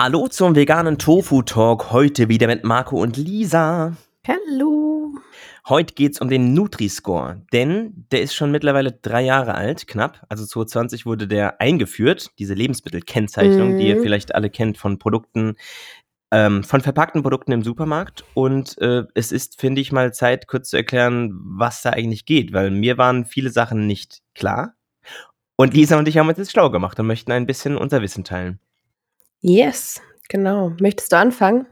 Hallo zum veganen Tofu Talk. Heute wieder mit Marco und Lisa. Hallo. Heute geht es um den Nutri-Score, denn der ist schon mittlerweile drei Jahre alt, knapp. Also 2020 wurde der eingeführt, diese Lebensmittelkennzeichnung, mm. die ihr mhm. vielleicht alle kennt von Produkten, ähm, von verpackten Produkten im Supermarkt. Und äh, es ist, finde ich, mal Zeit, kurz zu erklären, was da eigentlich geht, weil mir waren viele Sachen nicht klar. Und Lisa und ich haben uns jetzt schlau gemacht und möchten ein bisschen unser Wissen teilen. Yes, genau. Möchtest du anfangen?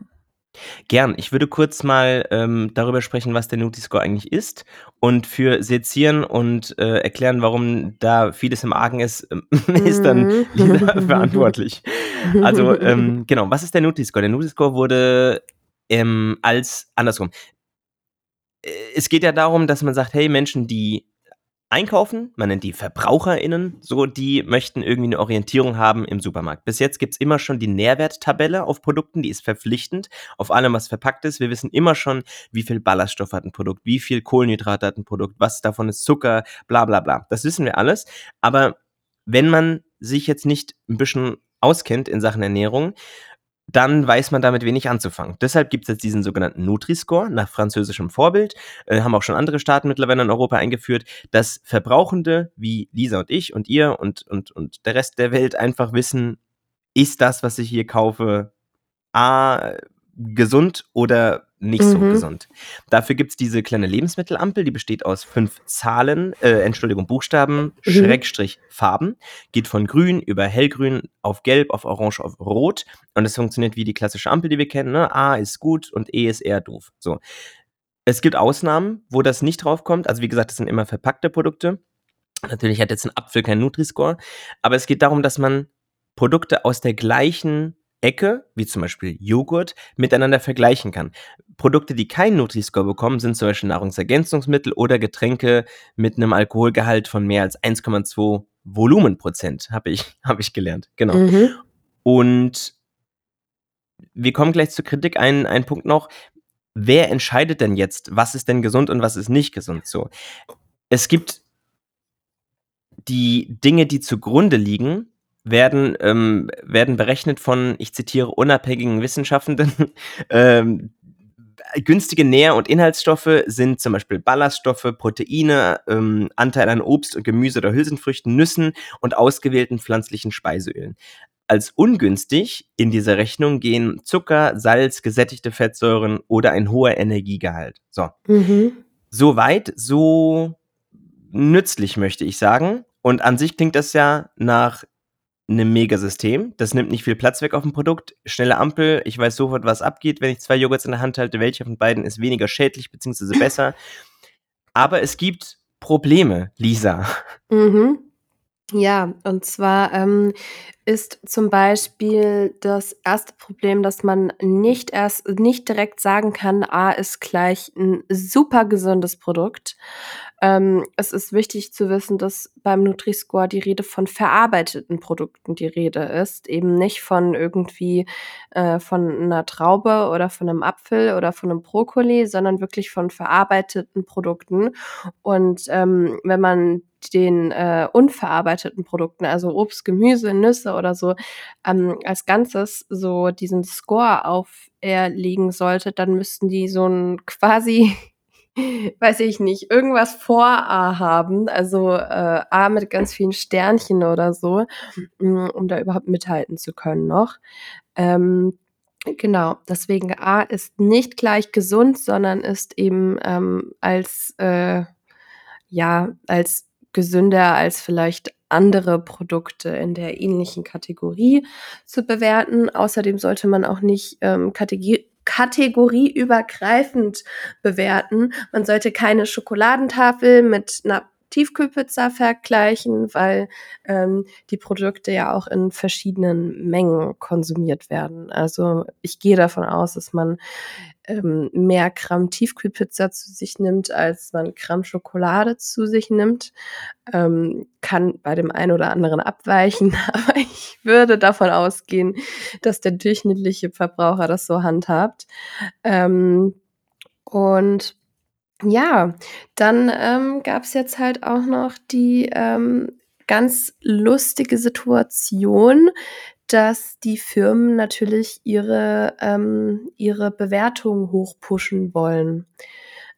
Gern. Ich würde kurz mal ähm, darüber sprechen, was der Nutri-Score eigentlich ist und für sezieren und äh, erklären, warum da vieles im Argen ist, ist dann Lisa mhm. verantwortlich. Also ähm, genau, was ist der Nutri-Score? Der Nutri-Score wurde ähm, als andersrum. Äh, es geht ja darum, dass man sagt, hey, Menschen, die einkaufen, man nennt die VerbraucherInnen, so, die möchten irgendwie eine Orientierung haben im Supermarkt. Bis jetzt gibt es immer schon die Nährwerttabelle auf Produkten, die ist verpflichtend auf allem, was verpackt ist. Wir wissen immer schon, wie viel Ballaststoff hat ein Produkt, wie viel Kohlenhydrate hat ein Produkt, was davon ist Zucker, bla bla bla. Das wissen wir alles. Aber wenn man sich jetzt nicht ein bisschen auskennt in Sachen Ernährung, dann weiß man damit wenig anzufangen. Deshalb gibt es jetzt diesen sogenannten Nutri-Score nach französischem Vorbild, äh, haben auch schon andere Staaten mittlerweile in Europa eingeführt, dass Verbrauchende wie Lisa und ich und ihr und, und, und der Rest der Welt einfach wissen, ist das, was ich hier kaufe, A, gesund oder nicht mhm. so gesund. Dafür gibt es diese kleine Lebensmittelampel, die besteht aus fünf Zahlen, äh, Entschuldigung, Buchstaben, mhm. Schrägstrich Farben. Geht von grün über hellgrün auf gelb, auf orange, auf rot. Und es funktioniert wie die klassische Ampel, die wir kennen. Ne? A ist gut und E ist eher doof. So. Es gibt Ausnahmen, wo das nicht draufkommt. Also wie gesagt, das sind immer verpackte Produkte. Natürlich hat jetzt ein Apfel keinen Nutri-Score. Aber es geht darum, dass man Produkte aus der gleichen Ecke, wie zum Beispiel Joghurt, miteinander vergleichen kann. Produkte, die keinen Nutri-Score bekommen, sind zum Beispiel Nahrungsergänzungsmittel oder Getränke mit einem Alkoholgehalt von mehr als 1,2 Volumenprozent, habe ich, hab ich gelernt. Genau. Mhm. Und wir kommen gleich zur Kritik. Ein, ein Punkt noch. Wer entscheidet denn jetzt, was ist denn gesund und was ist nicht gesund? So. Es gibt die Dinge, die zugrunde liegen, werden, ähm, werden berechnet von, ich zitiere, unabhängigen Wissenschaftenden. ähm, günstige Nähr- und Inhaltsstoffe sind zum Beispiel Ballaststoffe, Proteine, ähm, Anteil an Obst und Gemüse oder Hülsenfrüchten, Nüssen und ausgewählten pflanzlichen Speiseölen. Als ungünstig in dieser Rechnung gehen Zucker, Salz, gesättigte Fettsäuren oder ein hoher Energiegehalt. So. Mhm. So weit, so nützlich, möchte ich sagen. Und an sich klingt das ja nach einem Megasystem. Das nimmt nicht viel Platz weg auf dem Produkt. Schnelle Ampel, ich weiß sofort, was abgeht, wenn ich zwei Joghurts in der Hand halte. Welcher von beiden ist weniger schädlich bzw. besser? Aber es gibt Probleme, Lisa. Mhm. Ja, und zwar ähm, ist zum Beispiel das erste Problem, dass man nicht erst nicht direkt sagen kann, A ist gleich ein super gesundes Produkt. Ähm, es ist wichtig zu wissen, dass beim Nutri-Score die Rede von verarbeiteten Produkten die Rede ist, eben nicht von irgendwie äh, von einer Traube oder von einem Apfel oder von einem Brokkoli, sondern wirklich von verarbeiteten Produkten. Und ähm, wenn man den äh, unverarbeiteten Produkten, also Obst, Gemüse, Nüsse oder so, ähm, als Ganzes so diesen Score auferlegen sollte, dann müssten die so ein quasi weiß ich nicht, irgendwas vor A haben, also äh, A mit ganz vielen Sternchen oder so, mm, um da überhaupt mithalten zu können noch. Ähm, genau, deswegen A ist nicht gleich gesund, sondern ist eben ähm, als äh, ja als gesünder als vielleicht andere Produkte in der ähnlichen Kategorie zu bewerten. Außerdem sollte man auch nicht ähm, Kategorie kategorieübergreifend bewerten. Man sollte keine Schokoladentafel mit einer Tiefkühlpizza vergleichen, weil ähm, die Produkte ja auch in verschiedenen Mengen konsumiert werden. Also ich gehe davon aus, dass man ähm, mehr Gramm Tiefkühlpizza zu sich nimmt, als man Gramm Schokolade zu sich nimmt. Ähm, kann bei dem einen oder anderen abweichen, aber ich würde davon ausgehen, dass der durchschnittliche Verbraucher das so handhabt. Ähm, und ja, dann ähm, gab es jetzt halt auch noch die ähm, ganz lustige Situation, dass die Firmen natürlich ihre, ähm, ihre Bewertung hochpushen wollen.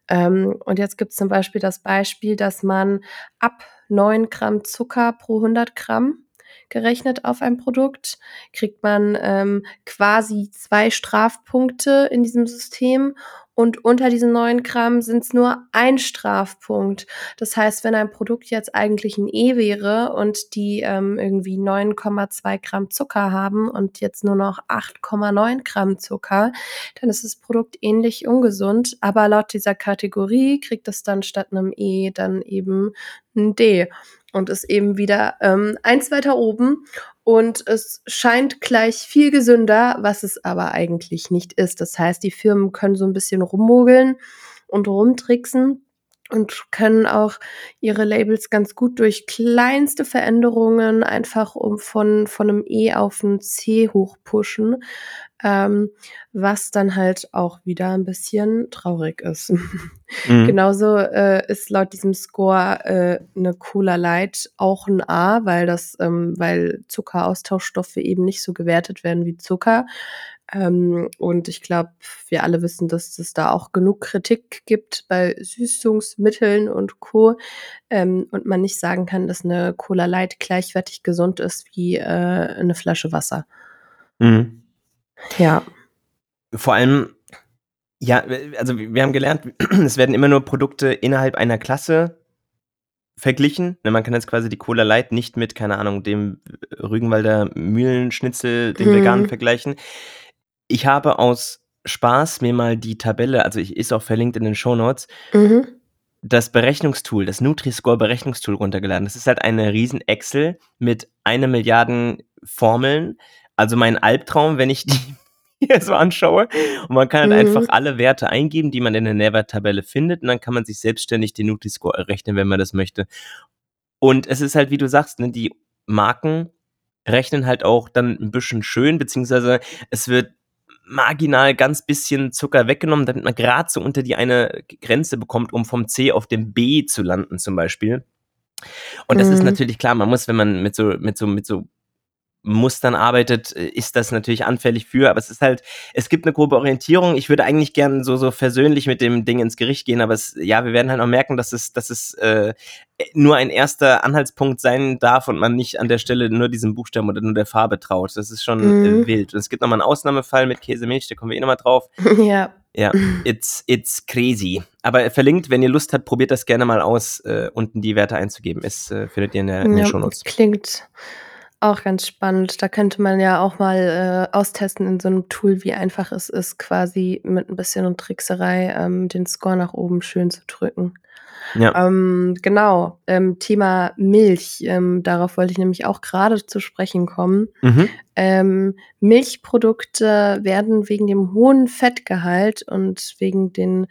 Ähm, und jetzt gibt's zum Beispiel das Beispiel, dass man ab 9 Gramm Zucker pro 100 Gramm gerechnet auf ein Produkt, kriegt man ähm, quasi zwei Strafpunkte in diesem System und unter diesen 9 Gramm sind es nur ein Strafpunkt. Das heißt, wenn ein Produkt jetzt eigentlich ein E wäre und die ähm, irgendwie 9,2 Gramm Zucker haben und jetzt nur noch 8,9 Gramm Zucker, dann ist das Produkt ähnlich ungesund. Aber laut dieser Kategorie kriegt es dann statt einem E dann eben ein D und ist eben wieder ähm, eins weiter oben und es scheint gleich viel gesünder, was es aber eigentlich nicht ist. Das heißt, die Firmen können so ein bisschen rummogeln und rumtricksen und können auch ihre Labels ganz gut durch kleinste Veränderungen einfach um von, von einem E auf ein C hochpushen, ähm, was dann halt auch wieder ein bisschen traurig ist. Mhm. Genauso äh, ist laut diesem Score äh, eine Cola Light auch ein A, weil das, ähm, weil Zuckeraustauschstoffe eben nicht so gewertet werden wie Zucker. Ähm, und ich glaube, wir alle wissen, dass es da auch genug Kritik gibt bei Süßungsmitteln und Co. Ähm, und man nicht sagen kann, dass eine Cola Light gleichwertig gesund ist wie äh, eine Flasche Wasser. Mhm. Ja. Vor allem, ja, also wir haben gelernt, es werden immer nur Produkte innerhalb einer Klasse verglichen. Ne, man kann jetzt quasi die Cola Light nicht mit, keine Ahnung, dem Rügenwalder Mühlenschnitzel, dem mhm. veganen vergleichen. Ich habe aus Spaß mir mal die Tabelle, also ich ist auch verlinkt in den Show Notes, mhm. das Berechnungstool, das Nutri-Score Berechnungstool runtergeladen. Das ist halt eine riesen Excel mit einer Milliarden Formeln. Also mein Albtraum, wenn ich die hier so anschaue. Und man kann halt mhm. einfach alle Werte eingeben, die man in der Nährwerttabelle findet. Und dann kann man sich selbstständig den Nutri-Score errechnen, wenn man das möchte. Und es ist halt, wie du sagst, ne, die Marken rechnen halt auch dann ein bisschen schön, beziehungsweise es wird marginal ganz bisschen Zucker weggenommen, damit man gerade so unter die eine Grenze bekommt, um vom C auf dem B zu landen zum Beispiel. Und das mhm. ist natürlich klar, man muss, wenn man mit so, mit so, mit so Mustern arbeitet, äh, ist das natürlich anfällig für, aber es ist halt, es gibt eine grobe Orientierung. Ich würde eigentlich gern so, so versöhnlich mit dem Ding ins Gericht gehen, aber es, ja, wir werden halt auch merken, dass es, dass es äh, nur ein erster Anhaltspunkt sein darf und man nicht an der Stelle nur diesem Buchstaben oder nur der Farbe traut. Das ist schon äh, mhm. äh, wild. Und es gibt nochmal einen Ausnahmefall mit Käsemilch, da kommen wir eh nochmal drauf. Ja. Ja, it's, it's crazy. Aber verlinkt, wenn ihr Lust habt, probiert das gerne mal aus, äh, unten die Werte einzugeben. Es äh, findet ihr in der, in der ja, Shownotes. Klingt auch ganz spannend. Da könnte man ja auch mal äh, austesten in so einem Tool, wie einfach es ist, quasi mit ein bisschen Trickserei ähm, den Score nach oben schön zu drücken. Ja. Ähm, genau, ähm, Thema Milch. Ähm, darauf wollte ich nämlich auch gerade zu sprechen kommen. Mhm. Ähm, Milchprodukte werden wegen dem hohen Fettgehalt und wegen den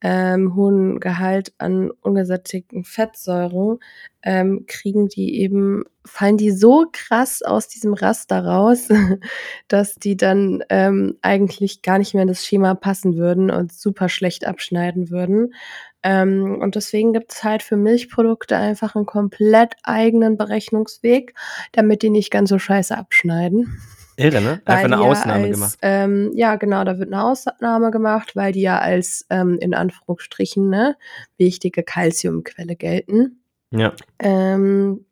ähm, hohen Gehalt an ungesättigten Fettsäuren ähm, kriegen die eben, fallen die so krass aus diesem Raster raus, dass die dann ähm, eigentlich gar nicht mehr in das Schema passen würden und super schlecht abschneiden würden. Ähm, und deswegen gibt es halt für Milchprodukte einfach einen komplett eigenen Berechnungsweg, damit die nicht ganz so scheiße abschneiden. Irre, ne? Einfach eine Ausnahme als, gemacht. Ähm, ja, genau, da wird eine Ausnahme gemacht, weil die ja als ähm, in Anführungsstrichen ne, wichtige Kalziumquelle gelten. Ja. Ähm,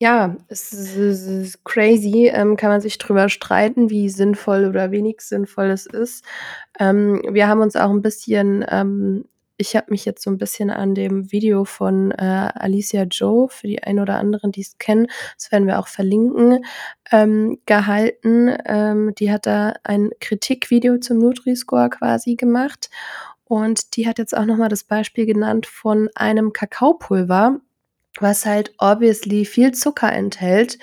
ja, es ist, es ist crazy, ähm, kann man sich drüber streiten, wie sinnvoll oder wenig sinnvoll es ist. Ähm, wir haben uns auch ein bisschen ähm, ich habe mich jetzt so ein bisschen an dem Video von äh, Alicia Joe, für die ein oder anderen, die es kennen, das werden wir auch verlinken, ähm, gehalten. Ähm, die hat da ein Kritikvideo zum Nutri-Score quasi gemacht. Und die hat jetzt auch nochmal das Beispiel genannt von einem Kakaopulver, was halt obviously viel Zucker enthält,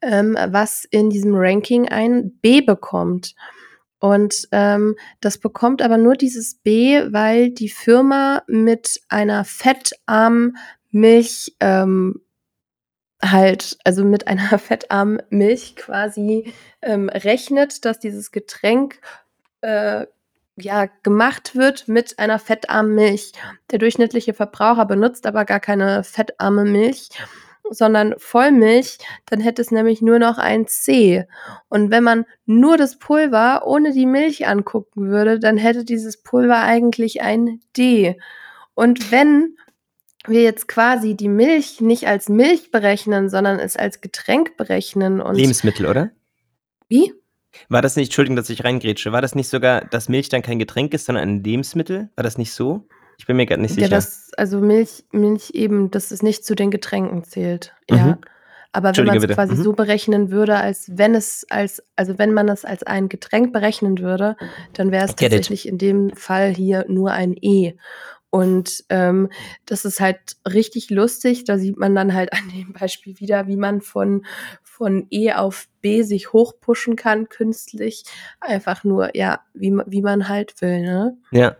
ähm, was in diesem Ranking ein B bekommt. Und ähm, das bekommt aber nur dieses B, weil die Firma mit einer fettarmen Milch ähm, halt, also mit einer fettarmen Milch quasi ähm, rechnet, dass dieses Getränk äh, ja gemacht wird mit einer fettarmen Milch. Der durchschnittliche Verbraucher benutzt aber gar keine fettarme Milch sondern Vollmilch, dann hätte es nämlich nur noch ein C. Und wenn man nur das Pulver ohne die Milch angucken würde, dann hätte dieses Pulver eigentlich ein D. Und wenn wir jetzt quasi die Milch nicht als Milch berechnen, sondern es als Getränk berechnen und Lebensmittel, oder? Wie? War das nicht, Entschuldigung, dass ich reingrätsche, war das nicht sogar, dass Milch dann kein Getränk ist, sondern ein Lebensmittel? War das nicht so? Ich bin mir gerade nicht sicher. Ja, das, also Milch, Milch eben, dass es nicht zu den Getränken zählt. Ja. Mhm. Aber wenn man es quasi Mhm. so berechnen würde, als wenn es als, also wenn man es als ein Getränk berechnen würde, dann wäre es get it. tatsächlich in dem Fall hier nur ein E. Und ähm, das ist halt richtig lustig. Da sieht man dann halt an dem Beispiel wieder, wie man von, von E auf B sich hochpushen kann, künstlich. Einfach nur, ja, wie, wie man halt will, ne? Ja.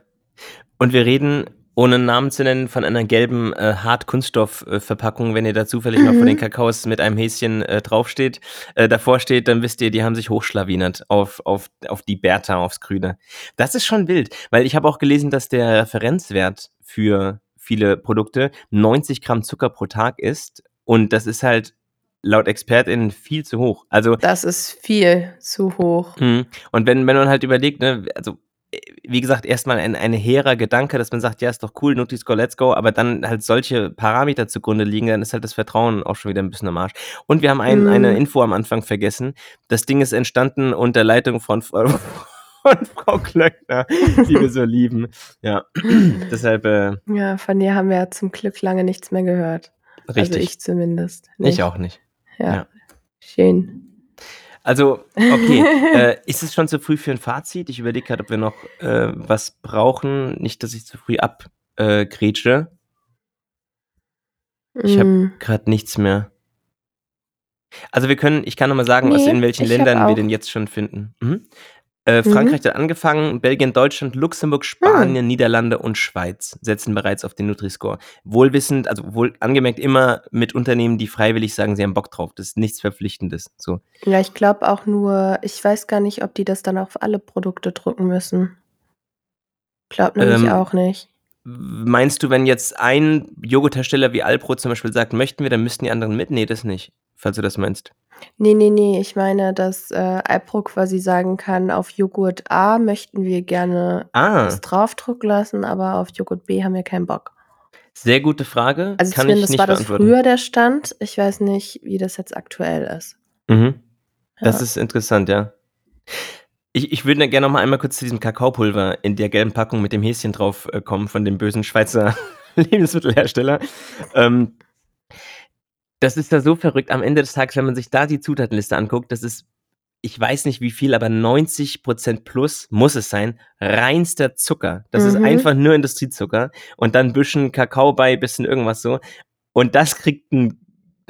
Und wir reden, ohne einen Namen zu nennen, von einer gelben äh, Hart-Kunststoff-Verpackung. Wenn ihr da zufällig mal vor den Mhm. Kakaos mit einem Häschen äh, draufsteht, äh, davor steht, dann wisst ihr, die haben sich hochschlawinert auf, auf, auf die Bertha, aufs Grüne. Das ist schon wild, weil ich habe auch gelesen, dass der Referenzwert für viele Produkte 90 Gramm Zucker pro Tag ist. Und das ist halt laut ExpertInnen viel zu hoch. Also Das ist viel zu hoch. Mhm. Und wenn, wenn man halt überlegt, ne, also wie gesagt, erstmal ein, ein hehrer Gedanke, dass man sagt, ja, ist doch cool, Nutri-Score, let's go, aber dann halt solche Parameter zugrunde liegen, dann ist halt das Vertrauen auch schon wieder ein bisschen am Arsch. Und wir haben ein, Mhm. eine Info am Anfang vergessen. Das Ding ist entstanden unter Leitung von, Frau- von Frau Klöckner, die wir so lieben. Ja, deshalb äh, Ja, von dir haben wir ja zum Glück lange nichts mehr gehört. Also richtig. ich zumindest. ich, nicht. auch nicht. Ja. ja. Schön. Also, okay. äh, ist es schon zu früh für ein Fazit? Ich überlege gerade, ob wir noch äh, was brauchen. Nicht, dass ich zu früh abgrätsche. Äh. Ich hab- Mm. Gerade nichts mehr. Also wir können, ich kann nochmal sagen, aus Nee, in welchen Ländern wir den jetzt schon finden. Mhm. Äh, Frankreich hat angefangen, Belgien, Deutschland, Luxemburg, Spanien, Niederlande und Schweiz setzen bereits auf den Nutri-Score. Wohlwissend, also wohl angemerkt immer mit Unternehmen, die freiwillig sagen, sie haben Bock drauf. Das ist nichts Verpflichtendes. So. Ja, ich glaube auch nur, ich weiß gar nicht, ob die das dann auf alle Produkte drucken müssen. Glaub nämlich Ähm, auch nicht. Meinst du, wenn jetzt ein Joghurthersteller wie Alpro zum Beispiel sagt, möchten wir, dann müssten die anderen mit? Nee, das nicht, falls du das meinst. Nee, nee, nee, ich meine, dass äh, Alpro quasi sagen kann, auf Joghurt A möchten wir gerne Ah, das draufdrucken lassen, aber auf Joghurt B haben wir keinen Bock. sehr gute Frage. Also Kann ich zumindest nicht war das beantworten. früher der Stand. Ich weiß nicht, wie das jetzt aktuell ist. Mhm. Das Ja. ist interessant, ja. Ich, ich würde gerne noch mal einmal kurz zu diesem Kakaopulver in der gelben Packung mit dem Häschen drauf äh, kommen von dem bösen Schweizer Lebensmittelhersteller. Ähm, das ist ja so verrückt. Am Ende des Tages, wenn man sich da die Zutatenliste anguckt, das ist, ich weiß nicht wie viel, aber 90% plus muss es sein. Reinster Zucker. Das ist Mhm. einfach nur Industriezucker. Und dann ein bisschen Kakao bei, bisschen irgendwas so. Und das kriegt ein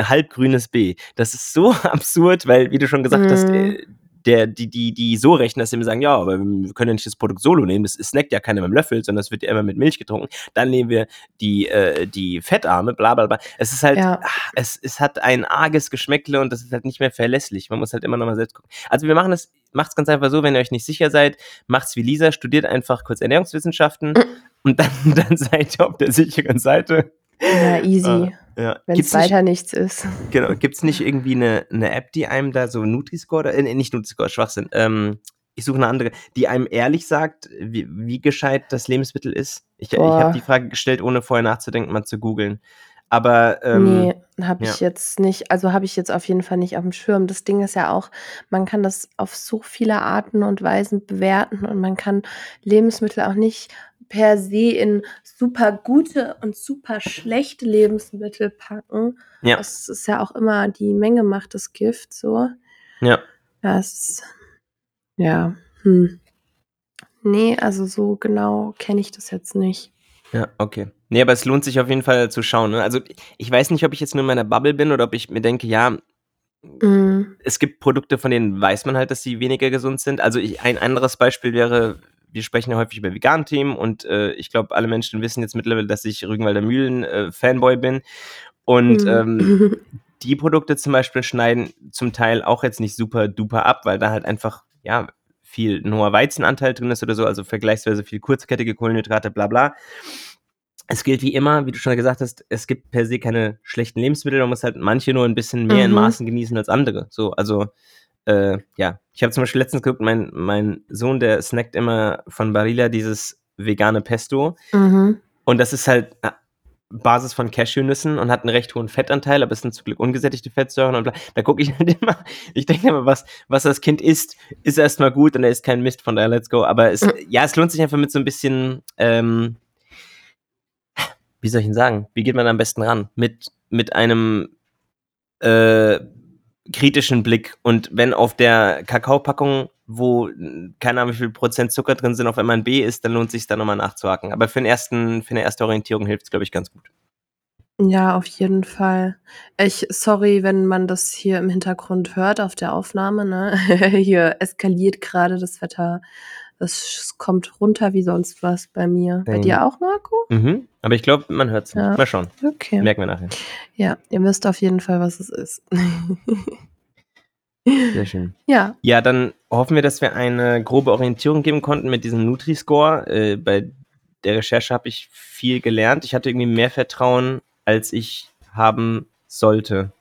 halbgrünes B. Das ist so absurd, weil, wie du schon gesagt hast, Mhm. äh, der, die, die, die so rechnen, dass sie immer sagen, ja, aber wir können ja nicht das Produkt solo nehmen, das snackt ja keiner mit dem Löffel, sondern das wird ja immer mit Milch getrunken. Dann nehmen wir die, äh, die Fettarme, bla bla bla. Es ist halt, Ja. ach, es, es hat ein arges Geschmäckle und das ist halt nicht mehr verlässlich. Man muss halt immer noch mal selbst gucken. Also wir machen es, macht's ganz einfach so, wenn ihr euch nicht sicher seid, macht's wie Lisa, studiert einfach kurz Ernährungswissenschaften und dann, dann seid ihr auf der sicheren Seite. Ja, easy. Ja. Wenn es nicht, weiter nichts ist. genau, gibt's nicht irgendwie eine, eine App, die einem da so Nutri-Score, äh, nicht Nutri-Score, Schwachsinn, ähm, ich suche eine andere, die einem ehrlich sagt, wie, wie gescheit das Lebensmittel ist. Ich, ich Boah. habe die Frage gestellt, ohne vorher nachzudenken, mal zu googeln. Aber ähm, nee, habe ich ja. jetzt nicht, also habe ich jetzt auf jeden Fall nicht auf dem Schirm. Das Ding ist ja auch, man kann das auf so viele Arten und Weisen bewerten und man kann Lebensmittel auch nicht per se in super gute und super schlechte Lebensmittel packen. ja, Das ist ja auch immer, die Menge macht das Gift so. ja. Ist, ja, hm. Nee, also so genau kenne ich das jetzt nicht. Ja, okay. Nee, aber es lohnt sich auf jeden Fall zu schauen. Ne? Also ich weiß nicht, ob ich jetzt nur in meiner Bubble bin oder ob ich mir denke, ja, Mm, es gibt Produkte, von denen weiß man halt, dass sie weniger gesund sind. Also ich, ein anderes Beispiel wäre, wir sprechen ja häufig über veganen Themen und äh, ich glaube, alle Menschen wissen jetzt mittlerweile, dass ich Rügenwalder Mühlen äh, Fanboy bin. Und mm. ähm, die Produkte zum Beispiel schneiden zum Teil auch jetzt nicht super duper ab, weil da halt einfach, ja, viel ein hoher Weizenanteil drin ist oder so, also vergleichsweise viel kurzkettige Kohlenhydrate, bla bla. es gilt wie immer, wie du schon gesagt hast, es gibt per se keine schlechten Lebensmittel, man muss halt manche nur ein bisschen mehr in Mhm. Maßen genießen als andere. So, also, äh, ja. Ich habe zum Beispiel letztens geguckt, mein mein Sohn, der snackt immer von Barilla dieses vegane Pesto Mhm. und das ist halt, äh, Basis von Cashewnüssen und hat 'n recht hohen Fettanteil, aber es sind zum Glück ungesättigte Fettsäuren und bla. Da gucke ich halt immer ich denke immer, was was das Kind isst, ist erst mal gut und er isst keinen Mist, von daher let's go. Aber es Mhm. ja, es lohnt sich einfach mit so 'n bisschen, ähm wie soll ich denn sagen? Wie geht man am besten ran? Mit mit einem, äh, kritischen Blick und wenn auf der Kakaopackung, wo, keine Ahnung, wie viel Prozent Zucker drin sind, auf einmal 'n B ist, dann lohnt sich's da noch mal nachzuhaken. Aber für 'n ersten für 'ne erste Orientierung hilft's, glaube ich, ganz gut. Ja, auf jeden Fall. Ich sorry, wenn man das hier im Hintergrund hört auf der Aufnahme, ne? Hier eskaliert grade das Wetter. Es kommt runter wie sonst was bei mir. Bei dir auch, Marco? Mhm. Aber ich glaube, man hört's nicht. Ja. Mal schauen. Okay. Merken wir nachher. Ja, ihr wisst auf jeden Fall, was es ist. Sehr schön. Ja. Ja, dann hoffen wir, dass wir eine grobe Orientierung geben konnten mit diesem Nutri-Score. Äh, bei der Recherche habe ich viel gelernt. Ich hatte irgendwie mehr Vertrauen, als ich haben sollte.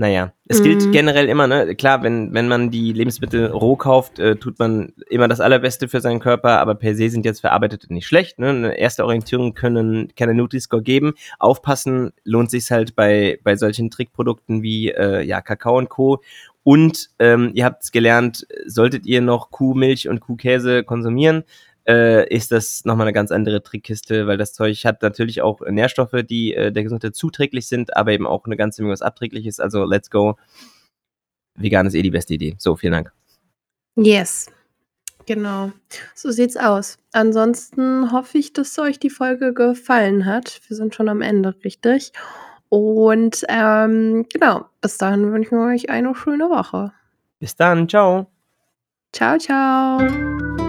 Na ja, es gilt Mhm. generell immer, ne, klar, wenn wenn man die Lebensmittel roh kauft, äh, tut man immer das Allerbeste für seinen Körper, aber per se sind jetzt Verarbeitete nicht schlecht, ne? 'Ne erste Orientierung können der Nutri-Score geben. Aufpassen lohnt sich's halt bei bei solchen Trickprodukten wie, äh, ja, Kakao und Co. Und, ähm, ihr habt's gelernt, solltet ihr noch Kuhmilch und Kuhkäse konsumieren, äh, ist das noch mal 'ne ganz andere Trickkiste, weil das Zeug hat natürlich auch Nährstoffe, die, äh, der Gesundheit zuträglich sind, aber eben auch 'ne ganze Menge, was abträglich ist. Also, let's go. Vegan ist eh die beste Idee. So, vielen Dank. Yes. Genau. So sieht's aus. Ansonsten hoffe ich, dass euch die Folge gefallen hat. Wir sind schon am Ende, richtig? Und, ähm, genau, bis dahin wünschen wir euch eine schöne Woche. Bis dann. Tschau. Tschau, tschau.